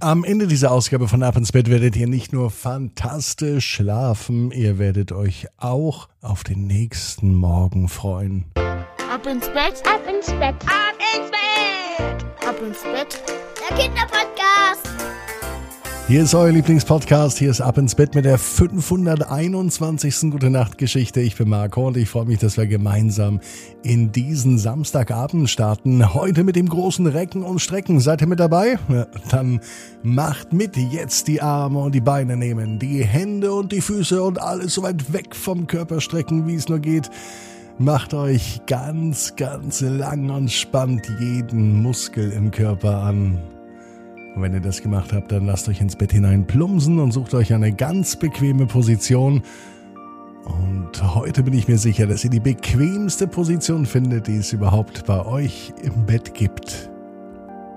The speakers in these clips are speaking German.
Am Ende dieser Ausgabe von Ab ins Bett werdet ihr nicht nur fantastisch schlafen, ihr werdet euch auch auf den nächsten Morgen freuen. Ab ins Bett, ab ins Bett, ab ins Bett, ab ins Bett. Der Kinderpodcast. Hier ist euer Lieblingspodcast. Hier ist Ab ins Bett mit der 521. Gute Nacht Geschichte. Ich bin Marco und ich freue mich, dass wir gemeinsam in diesen Samstagabend starten. Heute mit dem großen Recken und Strecken. Seid ihr mit dabei? Dann macht mit. Jetzt die Arme und die Beine nehmen, die Hände und die Füße und alles so weit weg vom Körper strecken, wie es nur geht. Macht euch ganz, ganz lang und spannt jeden Muskel im Körper an. Und wenn ihr das gemacht habt, dann lasst euch ins Bett hinein plumpsen und sucht euch eine ganz bequeme Position. Und heute bin ich mir sicher, dass ihr die bequemste Position findet, die es überhaupt bei euch im Bett gibt.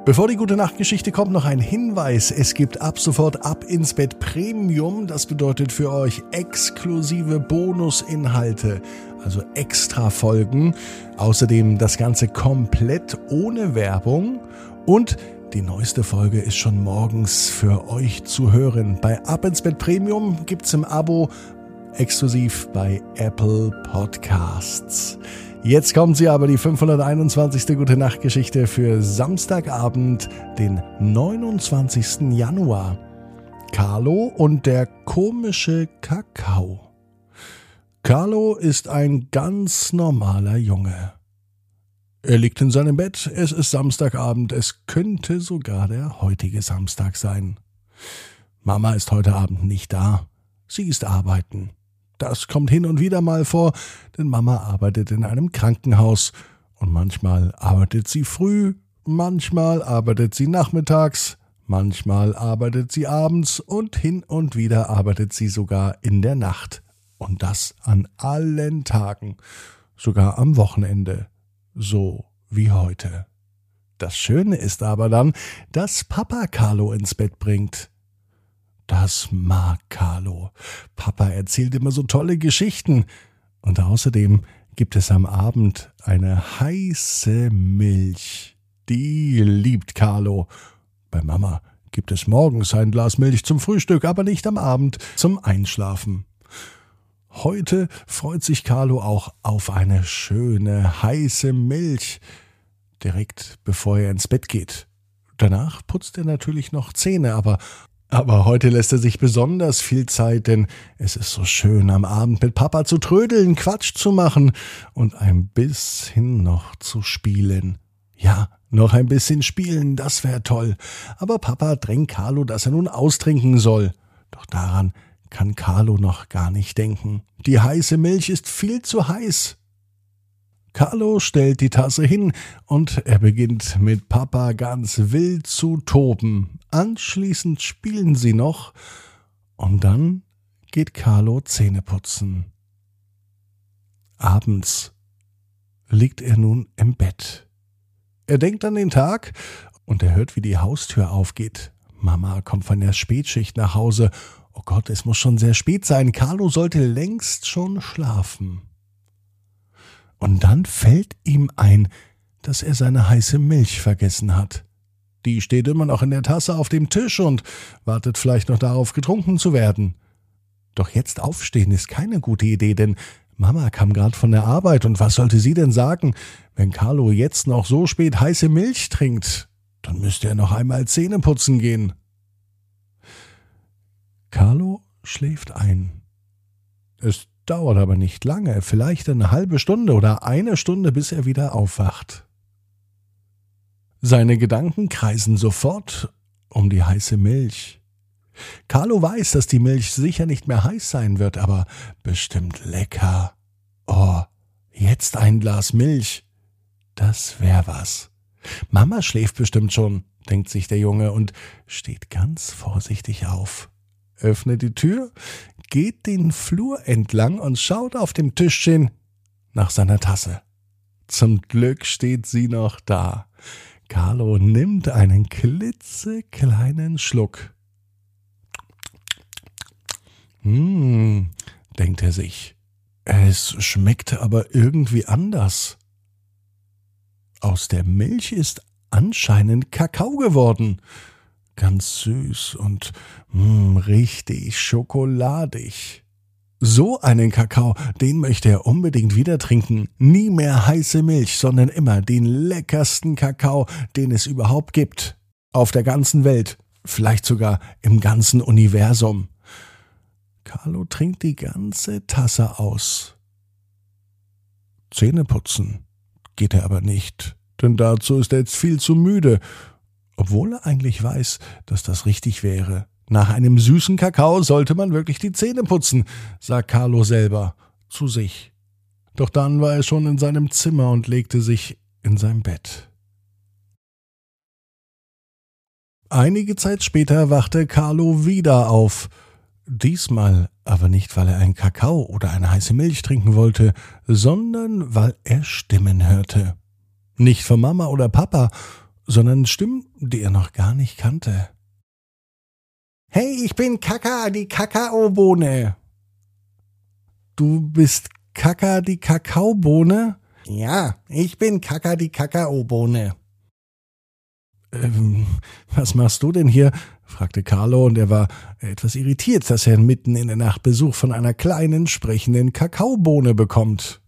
Bevor die gute Nachtgeschichte kommt, noch ein Hinweis. Es gibt ab sofort Ab ins Bett Premium. Das bedeutet für euch exklusive Bonusinhalte, also extra Folgen. Außerdem das Ganze komplett ohne Werbung und die neueste Folge ist schon morgens für euch zu hören. Bei Ab ins Bett Premium gibt's im Abo exklusiv bei Apple Podcasts. Jetzt kommt sie aber, die 521. Gute Nacht Geschichte für Samstagabend, den 29. Januar. Carlo und der komische Kakao. Carlo ist ein ganz normaler Junge. Er liegt in seinem Bett, es ist Samstagabend, es könnte sogar der heutige Samstag sein. Mama ist heute Abend nicht da. Sie ist arbeiten. Das kommt hin und wieder mal vor, denn Mama arbeitet in einem Krankenhaus und manchmal arbeitet sie früh, manchmal arbeitet sie nachmittags, manchmal arbeitet sie abends und hin und wieder arbeitet sie sogar in der Nacht. Und das an allen Tagen, sogar am Wochenende so wie heute. Das Schöne ist aber dann, dass Papa Carlo ins Bett bringt. Das mag Carlo. Papa erzählt immer so tolle Geschichten. Und außerdem gibt es am Abend eine heiße Milch. Die liebt Carlo. Bei Mama gibt es morgens ein Glas Milch zum Frühstück, aber nicht am Abend zum Einschlafen. Heute freut sich Carlo auch auf eine schöne, heiße Milch, direkt bevor er ins Bett geht. Danach putzt er natürlich noch Zähne, aber aber heute lässt er sich besonders viel Zeit, denn es ist so schön, am Abend mit Papa zu trödeln, Quatsch zu machen und ein bisschen noch zu spielen. Ja, noch ein bisschen spielen, das wäre toll. Aber Papa drängt Carlo, dass er nun austrinken soll. Doch daran kann Carlo noch gar nicht denken. Die heiße Milch ist viel zu heiß. Carlo stellt die Tasse hin und er beginnt mit Papa ganz wild zu toben. Anschließend spielen sie noch und dann geht Carlo Zähne putzen. Abends liegt er nun im Bett. Er denkt an den Tag und er hört, wie die Haustür aufgeht. Mama kommt von der Spätschicht nach Hause Oh Gott, es muss schon sehr spät sein. Carlo sollte längst schon schlafen. Und dann fällt ihm ein, dass er seine heiße Milch vergessen hat. Die steht immer noch in der Tasse auf dem Tisch und wartet vielleicht noch darauf, getrunken zu werden. Doch jetzt aufstehen ist keine gute Idee, denn Mama kam gerade von der Arbeit und was sollte sie denn sagen, wenn Carlo jetzt noch so spät heiße Milch trinkt? Dann müsste er noch einmal Zähne putzen gehen. Carlo schläft ein. Es dauert aber nicht lange, vielleicht eine halbe Stunde oder eine Stunde, bis er wieder aufwacht. Seine Gedanken kreisen sofort um die heiße Milch. Carlo weiß, dass die Milch sicher nicht mehr heiß sein wird, aber bestimmt lecker. Oh, jetzt ein Glas Milch. Das wär was. Mama schläft bestimmt schon, denkt sich der Junge und steht ganz vorsichtig auf öffnet die Tür, geht den Flur entlang und schaut auf dem Tischchen nach seiner Tasse. Zum Glück steht sie noch da. Carlo nimmt einen klitzekleinen Schluck. Hm, denkt er sich. Es schmeckt aber irgendwie anders. Aus der Milch ist anscheinend Kakao geworden. Ganz süß und mh, mm, richtig schokoladig. So einen Kakao, den möchte er unbedingt wieder trinken. Nie mehr heiße Milch, sondern immer den leckersten Kakao, den es überhaupt gibt. Auf der ganzen Welt, vielleicht sogar im ganzen Universum. Carlo trinkt die ganze Tasse aus. Zähne putzen geht er aber nicht, denn dazu ist er jetzt viel zu müde, obwohl er eigentlich weiß, dass das richtig wäre. Nach einem süßen Kakao sollte man wirklich die Zähne putzen, sagt Carlo selber zu sich. Doch dann war er schon in seinem Zimmer und legte sich in sein Bett. Einige Zeit später wachte Carlo wieder auf. Diesmal aber nicht, weil er einen Kakao oder eine heiße Milch trinken wollte, sondern weil er Stimmen hörte. Nicht von Mama oder Papa, sondern Stimmen, die er noch gar nicht kannte. Hey, ich bin Kaka, die Kakaobohne. Du bist Kaka, die Kakaobohne? Ja, ich bin Kaka, die Kakaobohne. Ähm, was machst du denn hier? fragte Carlo, und er war etwas irritiert, dass er mitten in der Nacht Besuch von einer kleinen, sprechenden Kakaobohne bekommt.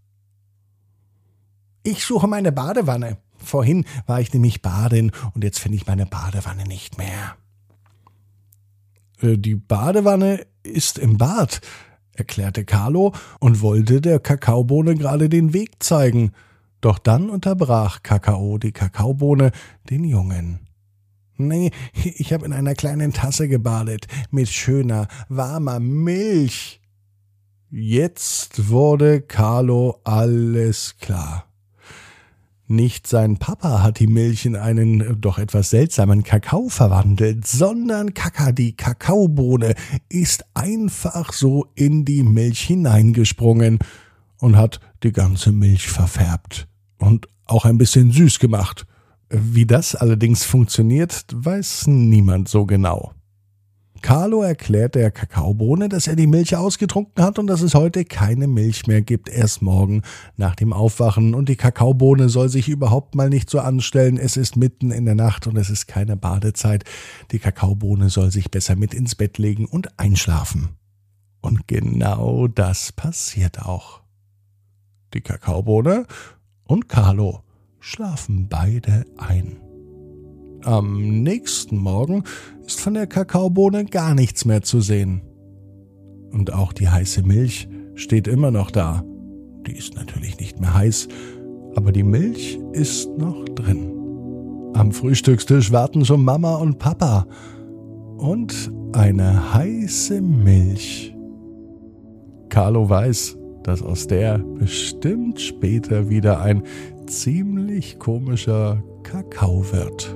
Ich suche meine Badewanne. Vorhin war ich nämlich baden, und jetzt finde ich meine Badewanne nicht mehr. Äh, die Badewanne ist im Bad, erklärte Carlo und wollte der Kakaobohne gerade den Weg zeigen. Doch dann unterbrach Kakao die Kakaobohne den Jungen. Nee, ich habe in einer kleinen Tasse gebadet, mit schöner, warmer Milch. Jetzt wurde Carlo alles klar. Nicht sein Papa hat die Milch in einen äh, doch etwas seltsamen Kakao verwandelt, sondern Kaka, die Kakaobohne, ist einfach so in die Milch hineingesprungen und hat die ganze Milch verfärbt und auch ein bisschen süß gemacht. Wie das allerdings funktioniert, weiß niemand so genau. Carlo erklärt der Kakaobohne, dass er die Milch ausgetrunken hat und dass es heute keine Milch mehr gibt, erst morgen nach dem Aufwachen. Und die Kakaobohne soll sich überhaupt mal nicht so anstellen. Es ist mitten in der Nacht und es ist keine Badezeit. Die Kakaobohne soll sich besser mit ins Bett legen und einschlafen. Und genau das passiert auch. Die Kakaobohne und Carlo schlafen beide ein. Am nächsten Morgen ist von der Kakaobohne gar nichts mehr zu sehen. Und auch die heiße Milch steht immer noch da. Die ist natürlich nicht mehr heiß, aber die Milch ist noch drin. Am Frühstückstisch warten schon Mama und Papa. Und eine heiße Milch. Carlo weiß, dass aus der bestimmt später wieder ein ziemlich komischer Kakao wird.